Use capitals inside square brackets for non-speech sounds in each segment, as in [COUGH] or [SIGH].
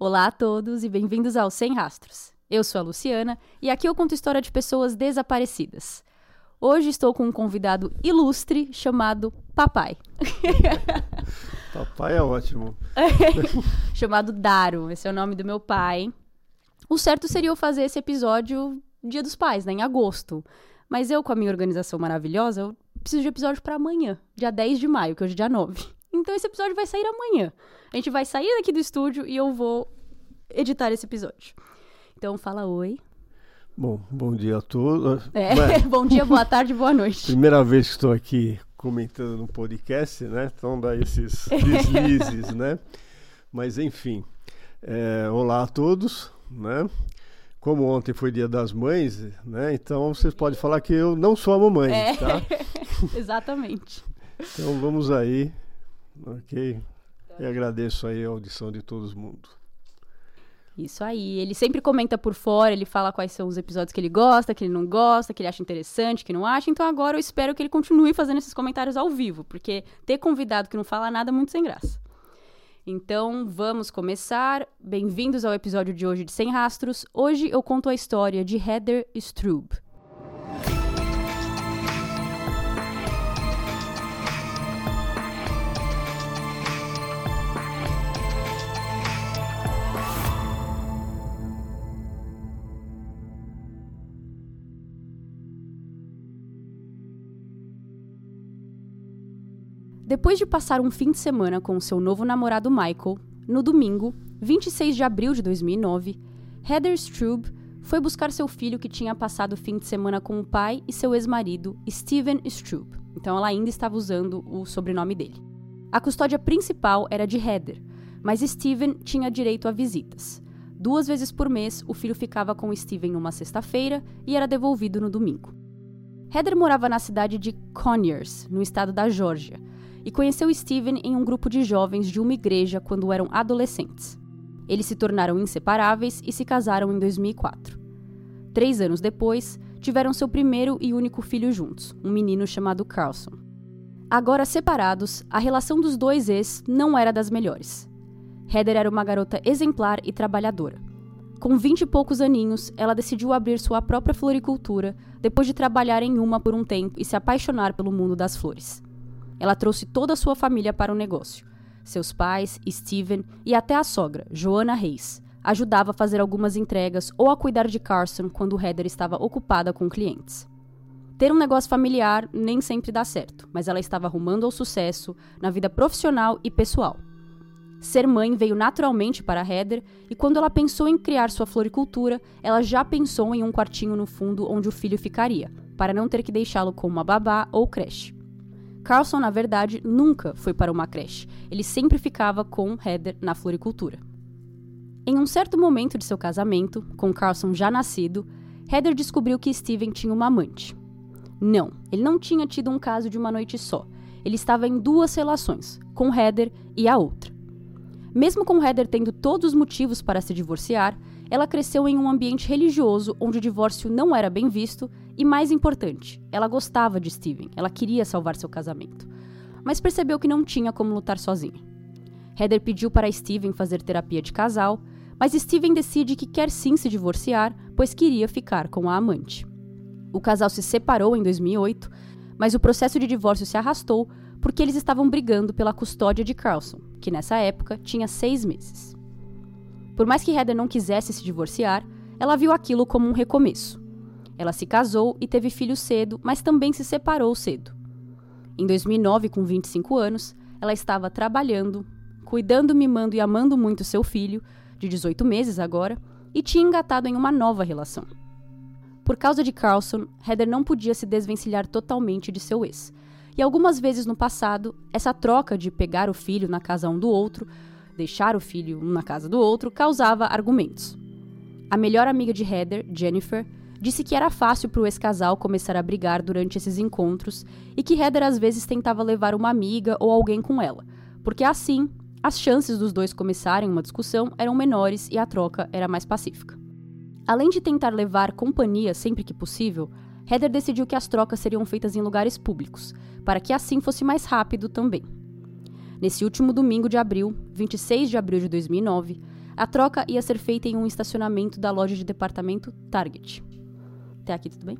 Olá a todos e bem-vindos ao Sem Rastros. Eu sou a Luciana e aqui eu conto história de pessoas desaparecidas. Hoje estou com um convidado ilustre chamado Papai. [LAUGHS] Papai é ótimo. [LAUGHS] chamado Daro, esse é o nome do meu pai. O certo seria eu fazer esse episódio Dia dos Pais, né, em agosto. Mas eu, com a minha organização maravilhosa, eu preciso de episódio para amanhã, dia 10 de maio, que hoje é dia 9. Então esse episódio vai sair amanhã. A gente vai sair daqui do estúdio e eu vou editar esse episódio. Então fala oi. Bom, bom dia a todos. É, [LAUGHS] bom dia, boa tarde, boa [LAUGHS] noite. Primeira vez que estou aqui comentando no podcast, né? Então dá esses [LAUGHS] deslizes, né? Mas enfim, é, olá a todos, né? Como ontem foi dia das mães, né? Então vocês podem falar que eu não sou a mamãe, é. tá? Exatamente. Então vamos aí, ok? E agradeço aí a audição de todo mundo. Isso aí. Ele sempre comenta por fora, ele fala quais são os episódios que ele gosta, que ele não gosta, que ele acha interessante, que não acha. Então agora eu espero que ele continue fazendo esses comentários ao vivo, porque ter convidado que não fala nada é muito sem graça. Então vamos começar. Bem-vindos ao episódio de hoje de Sem Rastros. Hoje eu conto a história de Heather Strube. Depois de passar um fim de semana com seu novo namorado Michael, no domingo, 26 de abril de 2009, Heather Strube foi buscar seu filho que tinha passado o fim de semana com o pai e seu ex-marido, Steven Strube. Então ela ainda estava usando o sobrenome dele. A custódia principal era de Heather, mas Steven tinha direito a visitas. Duas vezes por mês, o filho ficava com Steven numa sexta-feira e era devolvido no domingo. Heather morava na cidade de Conyers, no estado da Geórgia, e conheceu Steven em um grupo de jovens de uma igreja quando eram adolescentes. Eles se tornaram inseparáveis e se casaram em 2004. Três anos depois, tiveram seu primeiro e único filho juntos, um menino chamado Carlson. Agora separados, a relação dos dois ex não era das melhores. Heather era uma garota exemplar e trabalhadora. Com vinte e poucos aninhos, ela decidiu abrir sua própria floricultura depois de trabalhar em uma por um tempo e se apaixonar pelo mundo das flores. Ela trouxe toda a sua família para o negócio. Seus pais, Steven e até a sogra, Joana Reis, ajudava a fazer algumas entregas ou a cuidar de Carson quando Heather estava ocupada com clientes. Ter um negócio familiar nem sempre dá certo, mas ela estava arrumando ao sucesso na vida profissional e pessoal. Ser mãe veio naturalmente para Heather e quando ela pensou em criar sua floricultura, ela já pensou em um quartinho no fundo onde o filho ficaria, para não ter que deixá-lo com uma babá ou creche. Carlson, na verdade, nunca foi para uma creche. Ele sempre ficava com Heather na floricultura. Em um certo momento de seu casamento, com Carlson já nascido, Heather descobriu que Steven tinha uma amante. Não, ele não tinha tido um caso de uma noite só. Ele estava em duas relações, com Heather e a outra. Mesmo com Heather tendo todos os motivos para se divorciar, ela cresceu em um ambiente religioso onde o divórcio não era bem visto e, mais importante, ela gostava de Steven, ela queria salvar seu casamento, mas percebeu que não tinha como lutar sozinha. Heather pediu para Steven fazer terapia de casal, mas Steven decide que quer sim se divorciar, pois queria ficar com a amante. O casal se separou em 2008, mas o processo de divórcio se arrastou porque eles estavam brigando pela custódia de Carlson, que nessa época tinha seis meses. Por mais que Heather não quisesse se divorciar, ela viu aquilo como um recomeço. Ela se casou e teve filhos cedo, mas também se separou cedo. Em 2009, com 25 anos, ela estava trabalhando, cuidando, mimando e amando muito seu filho, de 18 meses agora, e tinha engatado em uma nova relação. Por causa de Carlson, Heather não podia se desvencilhar totalmente de seu ex. E algumas vezes no passado, essa troca de pegar o filho na casa um do outro deixar o filho um na casa do outro causava argumentos. A melhor amiga de Heather, Jennifer, disse que era fácil para o ex-casal começar a brigar durante esses encontros e que Heather às vezes tentava levar uma amiga ou alguém com ela, porque assim as chances dos dois começarem uma discussão eram menores e a troca era mais pacífica. Além de tentar levar companhia sempre que possível, Heather decidiu que as trocas seriam feitas em lugares públicos, para que assim fosse mais rápido também. Nesse último domingo de abril, 26 de abril de 2009, A troca ia ser feita em um estacionamento da loja de departamento Target. Até aqui tudo bem?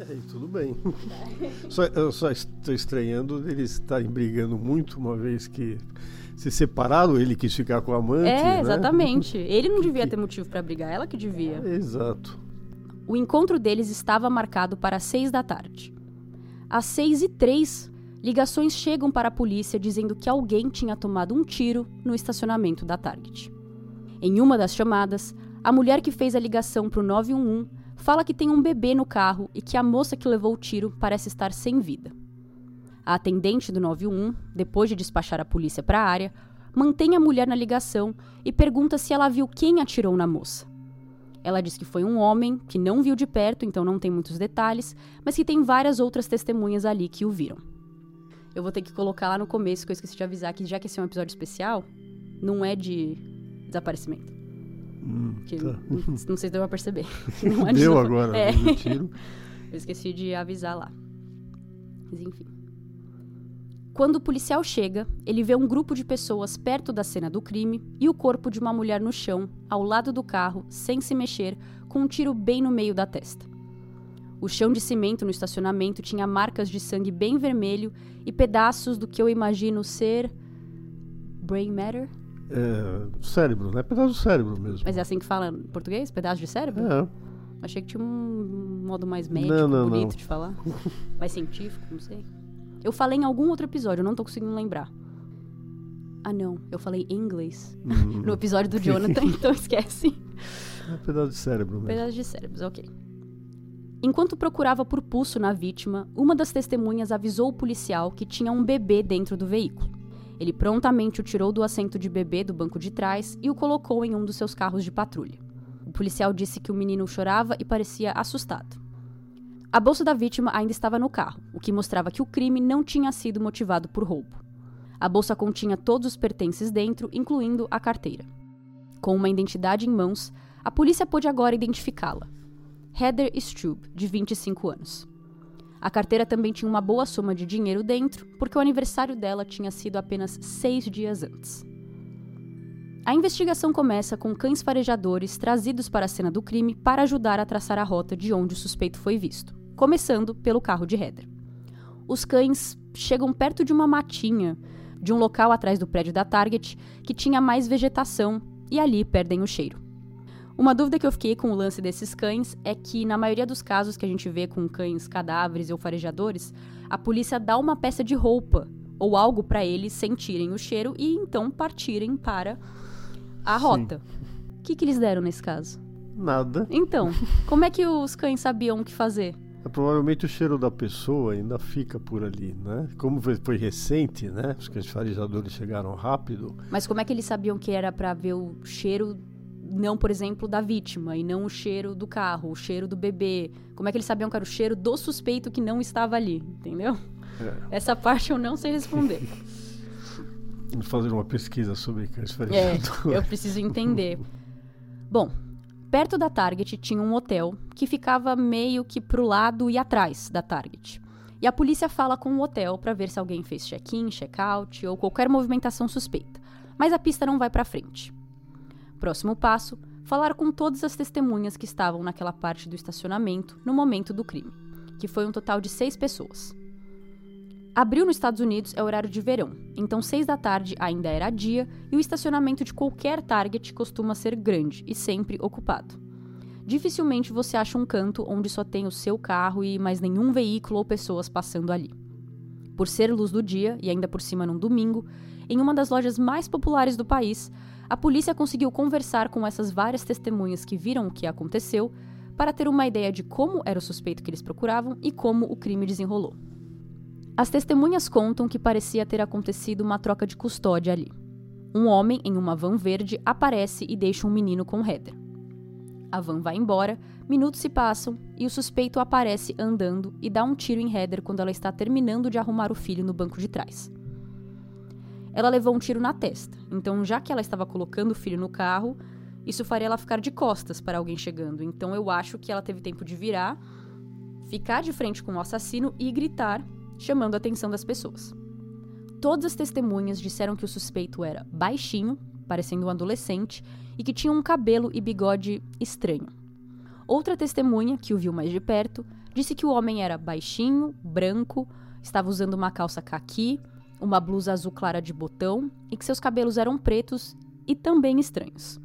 É, tudo bem. [LAUGHS] só, eu só estou estranhando eles estarem brigando muito, uma vez que se separaram, ele quis ficar com a amante. É, né? exatamente. [LAUGHS] Ele não devia ter motivo para brigar, ela que devia. É, exato. O encontro deles estava marcado para seis da tarde. Às seis e três, ligações chegam para a polícia dizendo que alguém tinha tomado um tiro no estacionamento da Target. Em uma das chamadas, a mulher que fez a ligação para o 911 fala que tem um bebê no carro e que a moça que levou o tiro parece estar sem vida. A atendente do 911, depois de despachar a polícia para a área, mantém a mulher na ligação e pergunta se ela viu quem atirou na moça. Ela diz que foi um homem, que não viu de perto, então não tem muitos detalhes, mas que tem várias outras testemunhas ali que o viram. Eu vou ter que colocar lá no começo, que eu esqueci de avisar que já que esse é um episódio especial, não é de desaparecimento. Hum, tá. não, não sei se deu pra perceber. [LAUGHS] Não de Deu agora, É. tiro. [LAUGHS] Eu esqueci de avisar lá. Mas enfim. Quando o policial chega, ele vê um grupo de pessoas perto da cena do crime e o corpo de uma mulher no chão, ao lado do carro, sem se mexer, com um tiro bem no meio da testa. O chão de cimento no estacionamento tinha marcas de sangue bem vermelho e pedaços do que eu imagino ser. brain matter? É, cérebro, né? Pedaço do cérebro mesmo. Mas é assim que fala em português? Pedaço de cérebro? É, Achei que tinha um modo mais médico, Não, não, bonito não. de falar. mais científico, não sei. Eu falei em algum outro episódio, eu não tô conseguindo lembrar. Ah, não. Eu falei em inglês. hum, No episódio do Jonathan, [LAUGHS] então esquece. é pedaço de cérebro mesmo. Pedaços de cérebros, ok. Enquanto procurava por pulso na vítima, uma das testemunhas avisou o policial que tinha um bebê dentro do veículo. Ele prontamente o tirou do assento de bebê do banco de trás e o colocou em um dos seus carros de patrulha. O policial disse que o menino chorava e parecia assustado. A bolsa da vítima ainda estava no carro, o que mostrava que o crime não tinha sido motivado por roubo. A bolsa continha todos os pertences dentro, incluindo a carteira. Com uma identidade em mãos, a polícia pôde agora identificá-la. Heather Strub, de 25 anos. A carteira também tinha uma boa soma de dinheiro dentro, porque o aniversário dela tinha sido apenas seis dias antes. A investigação começa com cães farejadores trazidos para a cena do crime para ajudar a traçar a rota de onde o suspeito foi visto, começando pelo carro de Heather. Os cães chegam perto de uma matinha, de um local atrás do prédio da Target, que tinha mais vegetação, e ali perdem o cheiro. Uma dúvida que eu fiquei com o lance desses cães é que, na maioria dos casos que a gente vê com cães cadáveres ou farejadores, a polícia dá uma peça de roupa ou algo para eles sentirem o cheiro e então partirem para a rota. O que, que eles deram nesse caso? Nada. Então, como é que os cães sabiam o que fazer? É, provavelmente o cheiro da pessoa ainda fica por ali, né? Como foi, foi recente, né? Os cães farejadores chegaram rápido. Mas como é que eles sabiam que era para ver o cheiro, não, por exemplo, da vítima, e não o cheiro do carro, o cheiro do bebê? Como é que eles sabiam que era o cheiro do suspeito que não estava ali, entendeu? É, Essa parte eu não sei responder. [LAUGHS] vamos fazer uma pesquisa sobre cães É, eu preciso entender. [LAUGHS] Bom, perto da Target tinha um hotel que ficava meio que pro lado e atrás da Target. E a polícia fala com o hotel para ver se alguém fez check-in, check-out ou qualquer movimentação suspeita. Mas a pista não vai para frente. Próximo passo: falar com todas as testemunhas que estavam naquela parte do estacionamento no momento do crime, que foi um total de seis pessoas. Abril nos Estados Unidos é horário de verão, então seis da tarde ainda era dia e o estacionamento de qualquer Target costuma ser grande e sempre ocupado. Dificilmente você acha um canto onde só tem o seu carro e mais nenhum veículo ou pessoas passando ali. Por ser luz do dia e ainda por cima num domingo, em uma das lojas mais populares do país, a polícia conseguiu conversar com essas várias testemunhas que viram o que aconteceu para ter uma ideia de como era o suspeito que eles procuravam e como o crime desenrolou. As testemunhas contam que parecia ter acontecido uma troca de custódia ali. Um homem em uma van verde aparece e deixa um menino com Heather. A van vai embora, minutos se passam e o suspeito aparece andando e dá um tiro em Heather quando ela está terminando de arrumar o filho no banco de trás. Ela levou um tiro na testa, então já que ela estava colocando o filho no carro, isso faria ela ficar de costas para alguém chegando. Então eu acho que ela teve tempo de virar, ficar de frente com o assassino e gritar, chamando a atenção das pessoas. Todas as testemunhas disseram que o suspeito era baixinho, parecendo um adolescente, e que tinha um cabelo e bigode estranho. Outra testemunha, que o viu mais de perto, disse que o homem era baixinho, branco, estava usando uma calça caqui, uma blusa azul clara de botão e que seus cabelos eram pretos e também estranhos.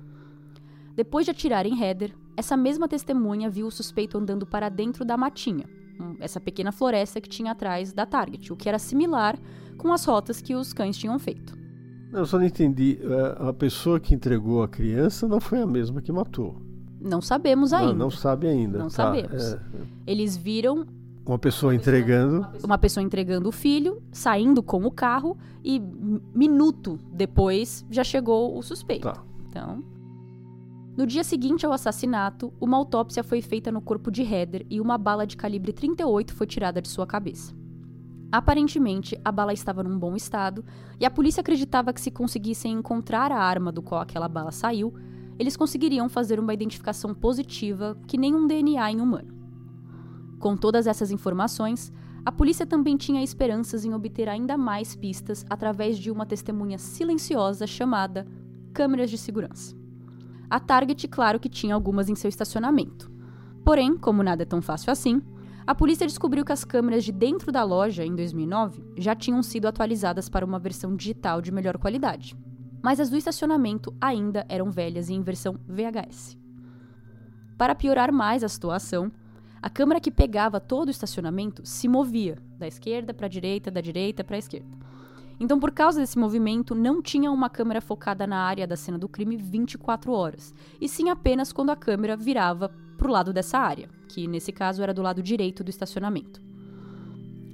Depois de atirar em Heather, essa mesma testemunha viu o suspeito andando para dentro da matinha, essa pequena floresta que tinha atrás da Target, o que era similar com as rotas que os cães tinham feito. Eu só não entendi. É, a pessoa que entregou a criança não foi a mesma que matou. Não sabemos ainda. Não, não sabe ainda. Não tá, sabemos. é. Eles viram Uma pessoa entregando. uma pessoa entregando o filho, saindo com o carro e minuto depois já chegou o suspeito. Tá. Então, no dia seguinte ao assassinato, uma autópsia foi feita no corpo de Heather e uma bala de calibre 38 foi tirada de sua cabeça. Aparentemente, a bala estava num bom estado e a polícia acreditava que se conseguissem encontrar a arma do qual aquela bala saiu, eles conseguiriam fazer uma identificação positiva que nem um DNA em humano. Com todas essas informações, a polícia também tinha esperanças em obter ainda mais pistas através de uma testemunha silenciosa chamada câmeras de segurança. A Target, claro que tinha algumas em seu estacionamento. Porém, como nada é tão fácil assim, a polícia descobriu que as câmeras de dentro da loja, em 2009, já tinham sido atualizadas para uma versão digital de melhor qualidade. Mas as do estacionamento ainda eram velhas e em versão VHS. Para piorar mais a situação, a câmera que pegava todo o estacionamento se movia da esquerda para a direita, da direita para a esquerda. Então, por causa desse movimento, não tinha uma câmera focada na área da cena do crime 24 horas, e sim apenas quando a câmera virava para o lado dessa área, que nesse caso era do lado direito do estacionamento.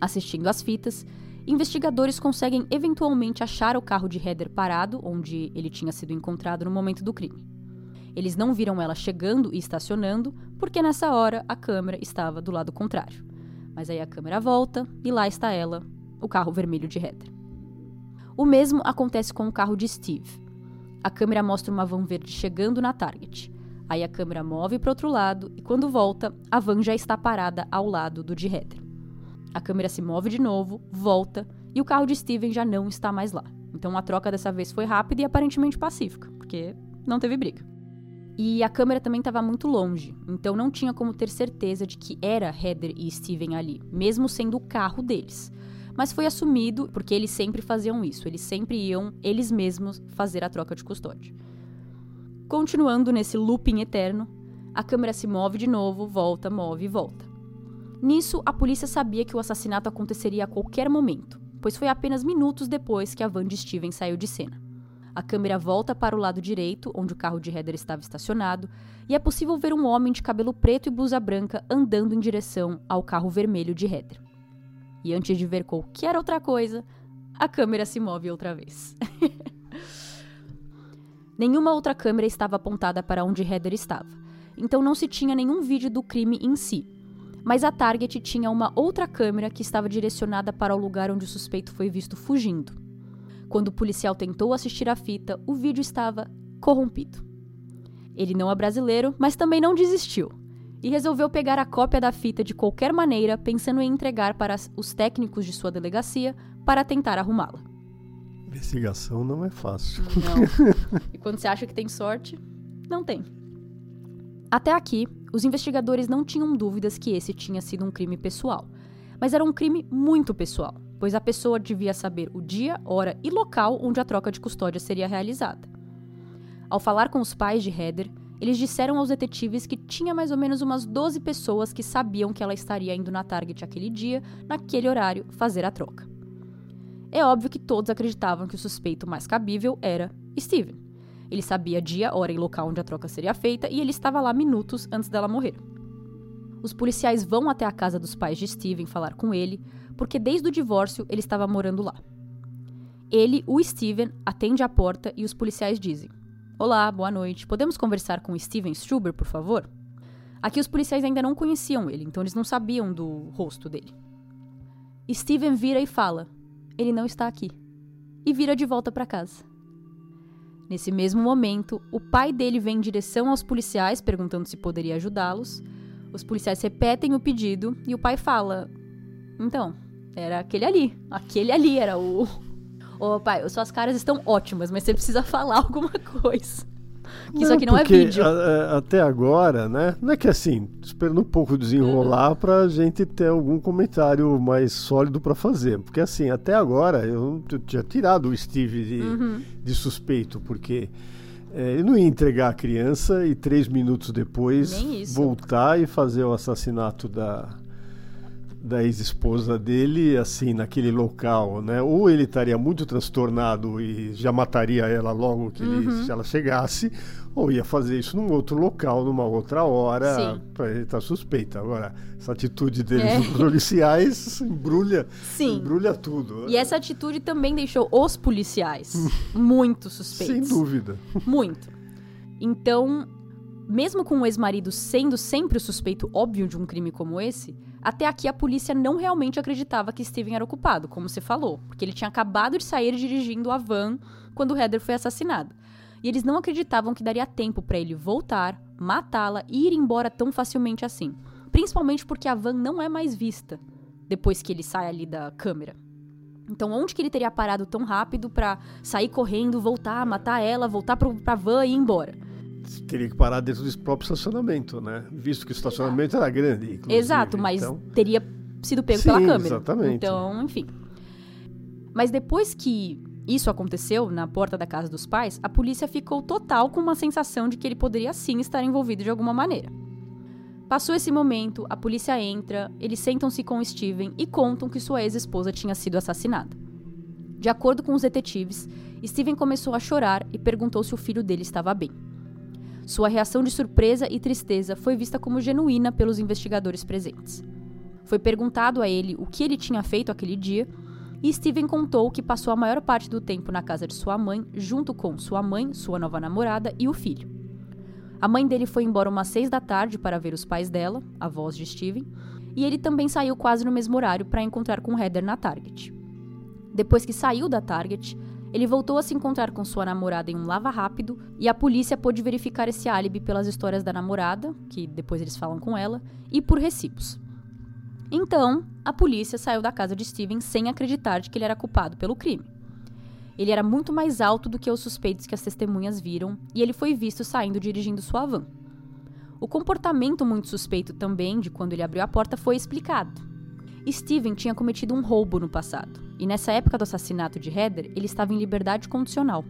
Assistindo às fitas, investigadores conseguem eventualmente achar o carro de Heather parado, onde ele tinha sido encontrado no momento do crime. Eles não viram ela chegando e estacionando, porque nessa hora a câmera estava do lado contrário. Mas aí a câmera volta e lá está ela, o carro vermelho de Heather. O mesmo acontece com o carro de Steve. A câmera mostra uma van verde chegando na Target. Aí a câmera move para outro lado e quando volta, a van já está parada ao lado do de Heather. A câmera se move de novo, volta e o carro de Steven já não está mais lá. Então a troca dessa vez foi rápida e aparentemente pacífica, porque não teve briga. E a câmera também estava muito longe, então não tinha como ter certeza de que era Heather e Steven ali, mesmo sendo o carro deles. Mas foi assumido porque eles sempre faziam isso, eles sempre iam eles mesmos fazer a troca de custódia. Continuando nesse looping eterno, a câmera se move de novo, volta, move e volta. Nisso, a polícia sabia que o assassinato aconteceria a qualquer momento, pois foi apenas minutos depois que a van de Steven saiu de cena. A câmera volta para o lado direito, onde o carro de Heather estava estacionado, e é possível ver um homem de cabelo preto e blusa branca andando em direção ao carro vermelho de Heather. E antes de ver qualquer outra coisa, a câmera se move outra vez. [LAUGHS] Nenhuma outra câmera estava apontada para onde Heather estava, então não se tinha nenhum vídeo do crime em si. Mas a Target tinha uma outra câmera que estava direcionada para o lugar onde o suspeito foi visto fugindo. Quando o policial tentou assistir a fita, o vídeo estava corrompido. Ele não é brasileiro, mas também não desistiu e resolveu pegar a cópia da fita de qualquer maneira, pensando em entregar para os técnicos de sua delegacia para tentar arrumá-la. Investigação não é fácil. Não. [LAUGHS] E quando você acha que tem sorte, não tem. Até aqui, os investigadores não tinham dúvidas que esse tinha sido um crime pessoal. Mas era um crime muito pessoal, pois a pessoa devia saber o dia, hora e local onde a troca de custódia seria realizada. Ao falar com os pais de Heather, eles disseram aos detetives que tinha mais ou menos umas 12 pessoas que sabiam que ela estaria indo na Target aquele dia, naquele horário, fazer a troca. É óbvio que todos acreditavam que o suspeito mais cabível era Steven. Ele sabia dia, hora e local onde a troca seria feita e ele estava lá minutos antes dela morrer. Os policiais vão até a casa dos pais de Steven falar com ele, porque desde o divórcio ele estava morando lá. Ele, o Steven, atende a porta e os policiais dizem: Olá, boa noite. Podemos conversar com Steven Struber, por favor? Aqui os policiais ainda não conheciam ele, então eles não sabiam do rosto dele. Steven vira e fala: Ele não está aqui. E vira de volta para casa. Nesse mesmo momento, o pai dele vem em direção aos policiais perguntando se poderia ajudá-los. Os policiais repetem o pedido e o pai fala: Então, era aquele ali. Aquele ali era o, [LAUGHS] Ô, pai, suas caras estão ótimas, mas você precisa falar [LAUGHS] alguma coisa. Não, isso aqui não é vídeo. a- a- até agora, né? Não é que assim, esperando um pouco desenrolar pra gente ter algum comentário mais sólido pra fazer. Porque assim, até agora eu t- tinha tirado o Steve de, Uhum. de suspeito, porque é, ele não ia entregar a criança e três minutos depois voltar e fazer o assassinato da, da ex-esposa dele, assim, naquele local, né? Ou ele estaria muito transtornado e já mataria ela logo que ele- Uhum. se ela chegasse, ou ia fazer isso num outro local, numa outra hora, para ele estar suspeito. Agora, essa atitude deles, É. dos policiais, [LAUGHS] embrulha, Sim. embrulha tudo. E essa atitude também deixou os policiais muito Sem suspeitos. dúvida. Muito. Então, mesmo com o ex-marido sendo sempre o suspeito óbvio de um crime como esse, até aqui a polícia não realmente acreditava que Steven era o culpado, como você falou, porque ele tinha acabado de sair dirigindo a van quando Heather foi assassinada. E eles não acreditavam que daria tempo para ele voltar, matá-la e ir embora tão facilmente assim. Principalmente porque a van não é mais vista depois que ele sai ali da câmera. Então, onde que ele teria parado tão rápido pra sair correndo, voltar, matar ela, voltar pro, pra van e ir embora? Teria que parar dentro do próprio estacionamento, né? Visto que o estacionamento era grande. inclusive. Exato, mas Então, teria sido pego Sim, pela câmera. exatamente. Então, enfim. Mas depois que isso aconteceu na porta da casa dos pais, a polícia ficou total com uma sensação de que ele poderia sim estar envolvido de alguma maneira. Passou esse momento, a polícia entra, eles sentam-se com Steven e contam que sua ex-esposa tinha sido assassinada. De acordo com os detetives, Steven começou a chorar e perguntou se o filho dele estava bem. Sua reação de surpresa e tristeza foi vista como genuína pelos investigadores presentes. Foi perguntado a ele o que ele tinha feito aquele dia e Steven contou que passou a maior parte do tempo na casa de sua mãe, junto com sua mãe, sua nova namorada e o filho. A mãe dele foi embora umas seis da tarde para ver os pais dela, avós de Steven, e ele também saiu quase no mesmo horário para encontrar com Heather na Target. Depois que saiu da Target, ele voltou a se encontrar com sua namorada em um lava rápido e a polícia pôde verificar esse álibi pelas histórias da namorada, que depois eles falam com ela, e por recibos. Então, a polícia saiu da casa de Steven sem acreditar de que ele era culpado pelo crime. Ele era muito mais alto do que os suspeitos que as testemunhas viram e ele foi visto saindo dirigindo sua van. O comportamento muito suspeito também de quando ele abriu a porta foi explicado. Steven tinha cometido um roubo no passado, e nessa época do assassinato de Heather, ele estava em liberdade condicional.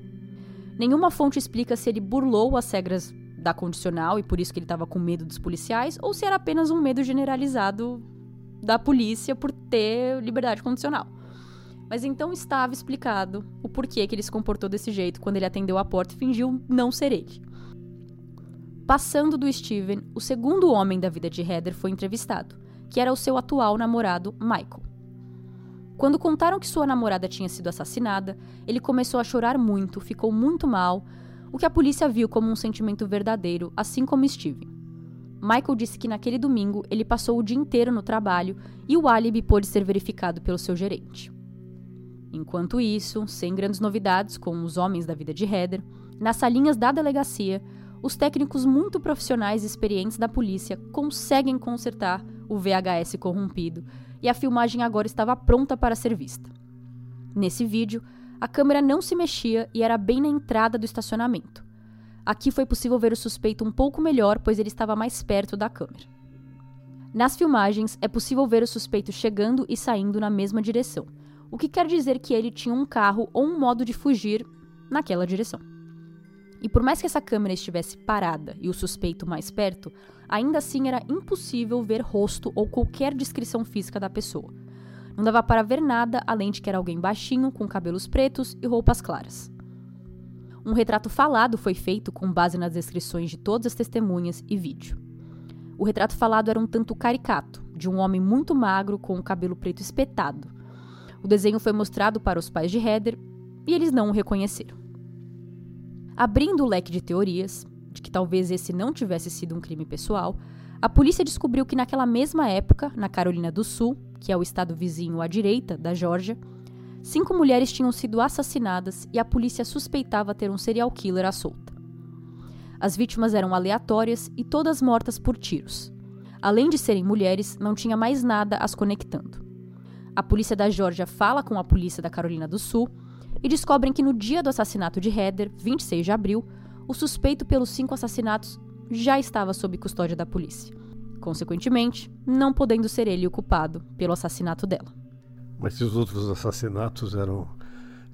Nenhuma fonte explica se ele burlou as regras da condicional e por isso que ele estava com medo dos policiais, ou se era apenas um medo generalizado da polícia por ter liberdade condicional. Mas então estava explicado o porquê que ele se comportou desse jeito quando ele atendeu a porta e fingiu não ser ele. Passando do Steven, o segundo homem da vida de Heather foi entrevistado, que era o seu atual namorado, Michael. Quando contaram que sua namorada tinha sido assassinada, ele começou a chorar muito, ficou muito mal, o que a polícia viu como um sentimento verdadeiro, assim como Steven. Michael disse que naquele domingo ele passou o dia inteiro no trabalho e o álibi pôde ser verificado pelo seu gerente. Enquanto isso, sem grandes novidades com os homens da vida de Heather, nas salinhas da delegacia, os técnicos muito profissionais e experientes da polícia conseguem consertar o VHS corrompido e a filmagem agora estava pronta para ser vista. Nesse vídeo, a câmera não se mexia e era bem na entrada do estacionamento. Aqui foi possível ver o suspeito um pouco melhor, pois ele estava mais perto da câmera. Nas filmagens, é possível ver o suspeito chegando e saindo na mesma direção, o que quer dizer que ele tinha um carro ou um modo de fugir naquela direção. E por mais que essa câmera estivesse parada e o suspeito mais perto, ainda assim era impossível ver rosto ou qualquer descrição física da pessoa. Não dava para ver nada além de que era alguém baixinho, com cabelos pretos e roupas claras. Um retrato falado foi feito com base nas descrições de todas as testemunhas e vídeo. O retrato falado era um tanto caricato, de um homem muito magro com o cabelo preto espetado. O desenho foi mostrado para os pais de Heather e eles não o reconheceram. Abrindo o leque de teorias, de que talvez esse não tivesse sido um crime pessoal, a polícia descobriu que naquela mesma época, na Carolina do Sul, que é o estado vizinho à direita da Geórgia, cinco mulheres tinham sido assassinadas e a polícia suspeitava ter um serial killer à solta. As vítimas eram aleatórias e todas mortas por tiros. Além de serem mulheres, não tinha mais nada as conectando. A polícia da Geórgia fala com a polícia da Carolina do Sul e descobrem que no dia do assassinato de Heather, 26 de abril, o suspeito pelos cinco assassinatos já estava sob custódia da polícia. Consequentemente, não podendo ser ele o culpado pelo assassinato dela. Mas se os outros assassinatos eram.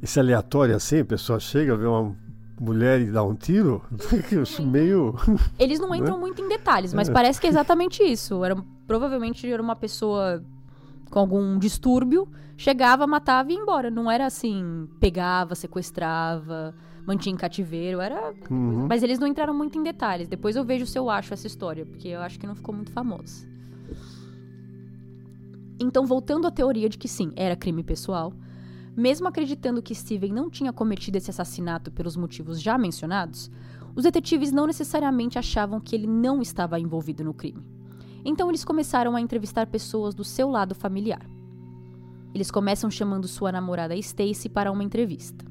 Esse aleatório assim, a pessoa chega, vê uma mulher e dá um tiro? [LAUGHS] Meio. Eles não entram né? muito em detalhes, mas é. parece que é exatamente isso. Era, provavelmente era uma pessoa com algum distúrbio, chegava, matava e ia embora. Não era assim, pegava, sequestrava, mantinha em cativeiro, era. Uhum. Mas eles não entraram muito em detalhes. Depois eu vejo se eu acho essa história, porque eu acho que não ficou muito famosa. Então, voltando à teoria de que sim, era crime pessoal, mesmo acreditando que Steven não tinha cometido esse assassinato pelos motivos já mencionados, os detetives não necessariamente achavam que ele não estava envolvido no crime. Então eles começaram a entrevistar pessoas do seu lado familiar. Eles começam chamando sua namorada Stacy para uma entrevista.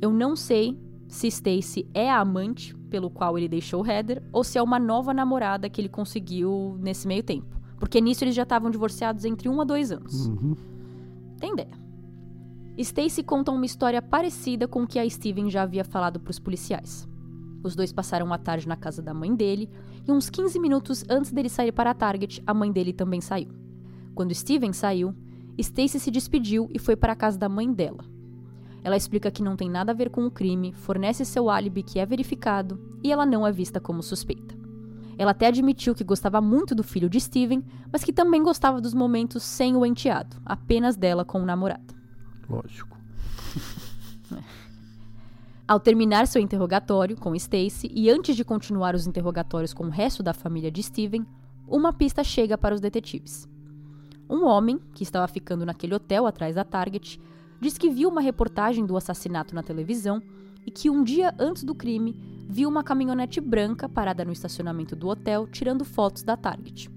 Eu não sei se Stacy é a amante pelo qual ele deixou Heather ou se é uma nova namorada que ele conseguiu nesse meio tempo. Porque nisso eles já estavam divorciados entre um a dois anos. Uhum. Tem ideia. Stacy conta uma história parecida com o que a Steven já havia falado para os policiais. Os dois passaram a tarde na casa da mãe dele, e uns 15 minutos antes dele sair para a Target, a mãe dele também saiu. Quando Steven saiu, Stacy se despediu e foi para a casa da mãe dela. Ela explica que não tem nada a ver com o crime, fornece seu álibi que é verificado e ela não é vista como suspeita. Ela até admitiu que gostava muito do filho de Steven, mas que também gostava dos momentos sem o enteado, apenas dela com o namorado. Lógico. [LAUGHS] Ao terminar seu interrogatório com Stacy e antes de continuar os interrogatórios com o resto da família de Steven, uma pista chega para os detetives. Um homem, que estava ficando naquele hotel atrás da Target, diz que viu uma reportagem do assassinato na televisão e que um dia antes do crime viu uma caminhonete branca parada no estacionamento do hotel tirando fotos da Target.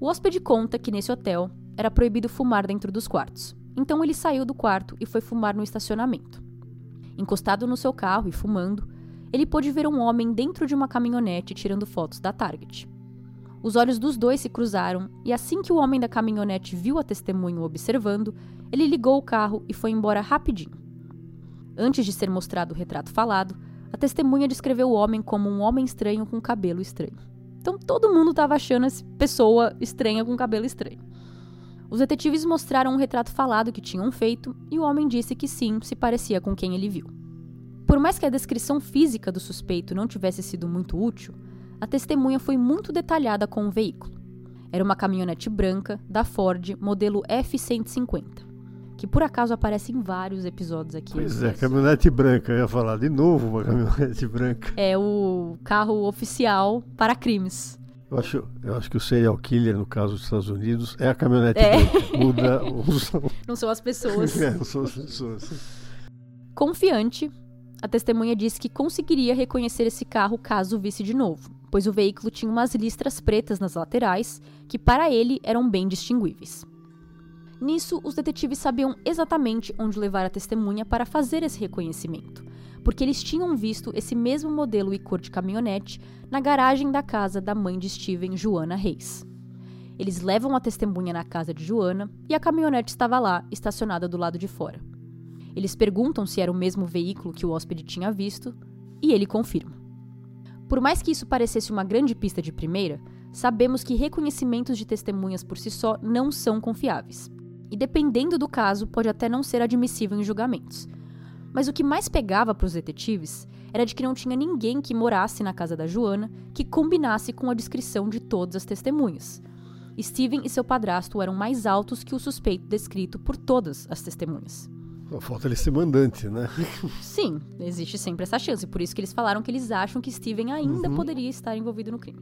O hóspede conta que nesse hotel era proibido fumar dentro dos quartos, então ele saiu do quarto e foi fumar no estacionamento. Encostado no seu carro e fumando, ele pôde ver um homem dentro de uma caminhonete tirando fotos da Target. Os olhos dos dois se cruzaram e assim que o homem da caminhonete viu a testemunha observando, ele ligou o carro e foi embora rapidinho. Antes de ser mostrado o retrato falado, a testemunha descreveu o homem como um homem estranho com cabelo estranho. Então todo mundo estava achando essa pessoa estranha com cabelo estranho. Os detetives mostraram um retrato falado que tinham feito e o homem disse que sim, se parecia com quem ele viu. Por mais que a descrição física do suspeito não tivesse sido muito útil, a testemunha foi muito detalhada com o veículo. Era uma caminhonete branca da Ford, modelo F-150, que por acaso aparece em vários episódios aqui. Pois é, caminhonete branca, eu ia falar de novo uma [LAUGHS] caminhonete branca. É o carro oficial para crimes. Eu acho, eu acho que o serial killer, no caso dos Estados Unidos, é a caminhonete é. Muda os... [LAUGHS] Não são as pessoas. [LAUGHS] É, não são as pessoas. Confiante, a testemunha disse que conseguiria reconhecer esse carro caso visse de novo, pois o veículo tinha umas listras pretas nas laterais que, para ele, eram bem distinguíveis. Nisso, os detetives sabiam exatamente onde levar a testemunha para fazer esse reconhecimento porque eles tinham visto esse mesmo modelo e cor de caminhonete na garagem da casa da mãe de Steven, Joana Reis. Eles levam a testemunha na casa de Joana e a caminhonete estava lá, estacionada do lado de fora. Eles perguntam se era o mesmo veículo que o hóspede tinha visto e ele confirma. Por mais que isso parecesse uma grande pista de primeira, sabemos que reconhecimentos de testemunhas por si só não são confiáveis. E dependendo do caso, pode até não ser admissível em julgamentos, mas o que mais pegava para os detetives era de que não tinha ninguém que morasse na casa da Joana que combinasse com a descrição de todas as testemunhas. Steven e seu padrasto eram mais altos que o suspeito descrito por todas as testemunhas. Falta ele ser mandante, né? Sim, existe sempre essa chance. Por isso que eles falaram que eles acham que Steven ainda uhum. poderia estar envolvido no crime.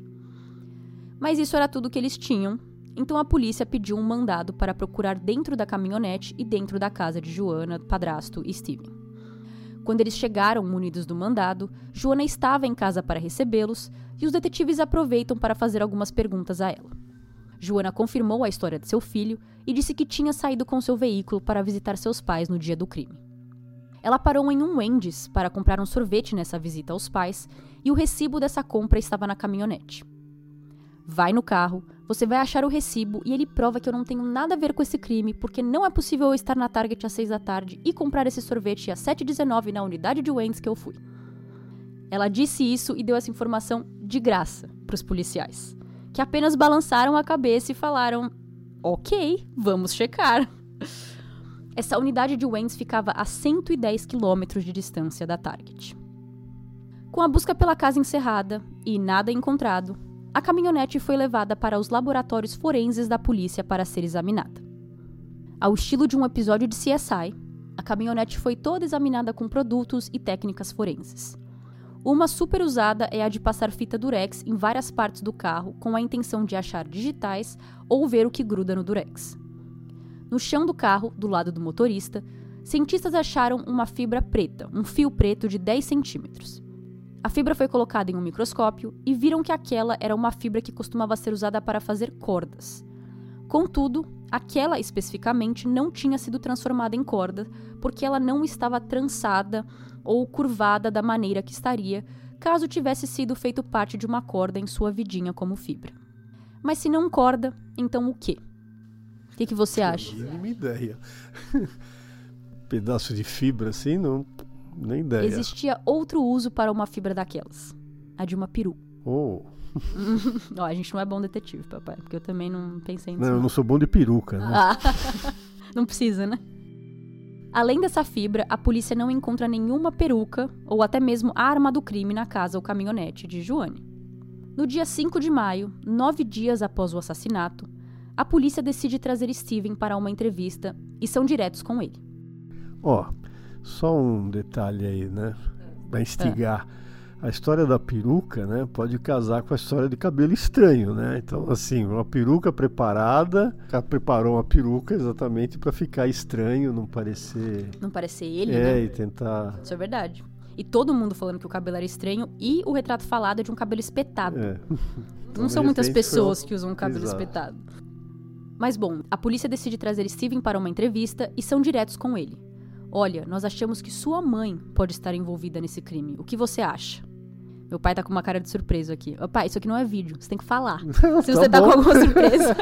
Mas isso era tudo que eles tinham, então a polícia pediu um mandado para procurar dentro da caminhonete e dentro da casa de Joana, padrasto e Steven. Quando eles chegaram munidos do mandado, Joana estava em casa para recebê-los e os detetives aproveitam para fazer algumas perguntas a ela. Joana confirmou a história de seu filho e disse que tinha saído com seu veículo para visitar seus pais no dia do crime. Ela parou em um Wendy's para comprar um sorvete nessa visita aos pais e o recibo dessa compra estava na caminhonete. Vai no carro, Você vai achar o recibo e ele prova que eu não tenho nada a ver com esse crime, porque não é possível eu estar na Target às 6 da tarde e comprar esse sorvete às 7h19 na unidade de Waynes que eu fui. Ela disse isso e deu essa informação de graça para os policiais, que apenas balançaram a cabeça e falaram: Ok, vamos checar. [LAUGHS] Essa unidade de Waynes ficava a 110 quilômetros de distância da Target. Com a busca pela casa encerrada e nada encontrado, a caminhonete foi levada para os laboratórios forenses da polícia para ser examinada. Ao estilo de um episódio de CSI, a caminhonete foi toda examinada com produtos e técnicas forenses. Uma super usada é a de passar fita durex em várias partes do carro com a intenção de achar digitais ou ver o que gruda no durex. No chão do carro, do lado do motorista, cientistas acharam uma fibra preta, um fio preto de 10 centímetros. A fibra foi colocada em um microscópio e viram que aquela era uma fibra que costumava ser usada para fazer cordas. Contudo, aquela especificamente não tinha sido transformada em corda, porque ela não estava trançada ou curvada da maneira que estaria caso tivesse sido feito parte de uma corda em sua vidinha como fibra. Mas se não corda, então o quê? O que, que você acha? Mínima ideia. [LAUGHS] Pedaço de fibra assim, não nem ideia. Existia outro uso para uma fibra daquelas. A de uma peru. [LAUGHS] Oh. Ó, a gente não é bom detetive, papai, porque eu também não pensei nisso. Não, eu não sou bom de peruca, né? Ah. [LAUGHS] não precisa, né? Além dessa fibra, a polícia não encontra nenhuma peruca ou até mesmo arma do crime na casa ou caminhonete de Joane. No dia 5 de maio, nove dias após o assassinato, a polícia decide trazer Steven para uma entrevista e são diretos com ele. Ó, oh, só um detalhe aí, né? Para instigar. É. A história da peruca, né, pode casar com a história de cabelo estranho, né? Então, assim, uma peruca preparada, preparou uma peruca exatamente para ficar estranho, não parecer. Não parecer ele, é, né? e tentar. Isso é verdade. E todo mundo falando que o cabelo era estranho e o retrato falado é de um cabelo espetado. É. [LAUGHS] Não são muitas pessoas que usam um cabelo Exato. espetado. Mas bom, a polícia decide trazer Steven para uma entrevista e são diretos com ele. Olha, nós achamos que sua mãe pode estar envolvida nesse crime. O que você acha? Meu pai tá com uma cara de surpresa aqui. Ô, pai, isso aqui não é vídeo, você tem que falar. [LAUGHS] Se você tá, tá com alguma surpresa.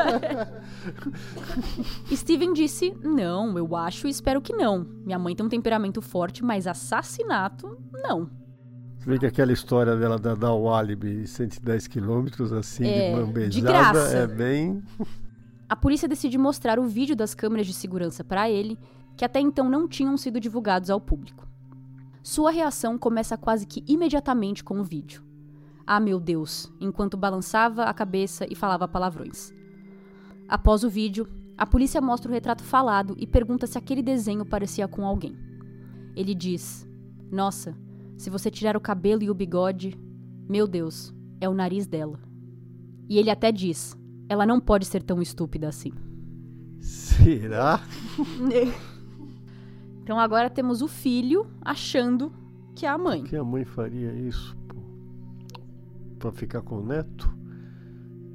[LAUGHS] Steven disse: Não, eu acho e espero que não. Minha mãe tem um temperamento forte, mas assassinato, não. Você vê que aquela história dela da, da Walibi 110 quilômetros, assim, é, de bambejada, de graça. é bem. A polícia decide mostrar o vídeo das câmeras de segurança para ele que até então não tinham sido divulgados ao público. Sua reação começa quase que imediatamente com o vídeo. Ah, meu Deus! enquanto balançava a cabeça e falava palavrões. Após o vídeo, a polícia mostra o retrato falado e pergunta se aquele desenho parecia com alguém. Ele diz: Nossa, se você tirar o cabelo e o bigode, meu Deus, é o nariz dela. E ele até diz: Ela não pode ser tão estúpida assim. Será? [LAUGHS] Então agora temos o filho achando que é a mãe. Que a mãe faria isso para ficar com o neto?